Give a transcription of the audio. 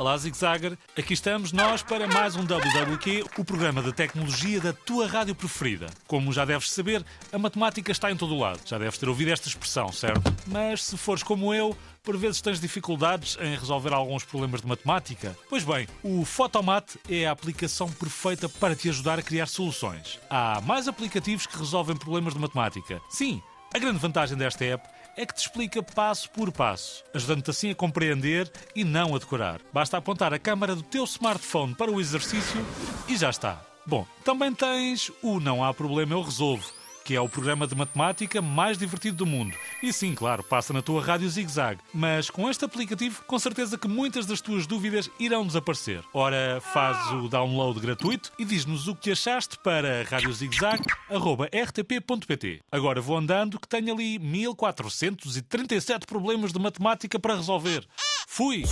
Olá, Zigzagger. Aqui estamos nós para mais um WWQ, o programa de tecnologia da tua rádio preferida. Como já deves saber, a matemática está em todo o lado. Já deves ter ouvido esta expressão, certo? Mas se fores como eu, por vezes tens dificuldades em resolver alguns problemas de matemática? Pois bem, o Photomat é a aplicação perfeita para te ajudar a criar soluções. Há mais aplicativos que resolvem problemas de matemática. Sim, a grande vantagem desta app é que te explica passo por passo, ajudando-te assim a compreender e não a decorar. Basta apontar a câmara do teu smartphone para o exercício e já está. Bom, também tens o Não Há Problema Eu Resolvo que é o programa de matemática mais divertido do mundo. E sim, claro, passa na tua rádio Zig Zag. Mas com este aplicativo, com certeza que muitas das tuas dúvidas irão desaparecer. Ora, faz o download gratuito e diz-nos o que achaste para radiozigzag.rtp.pt. Agora vou andando que tenho ali 1437 problemas de matemática para resolver. Fui!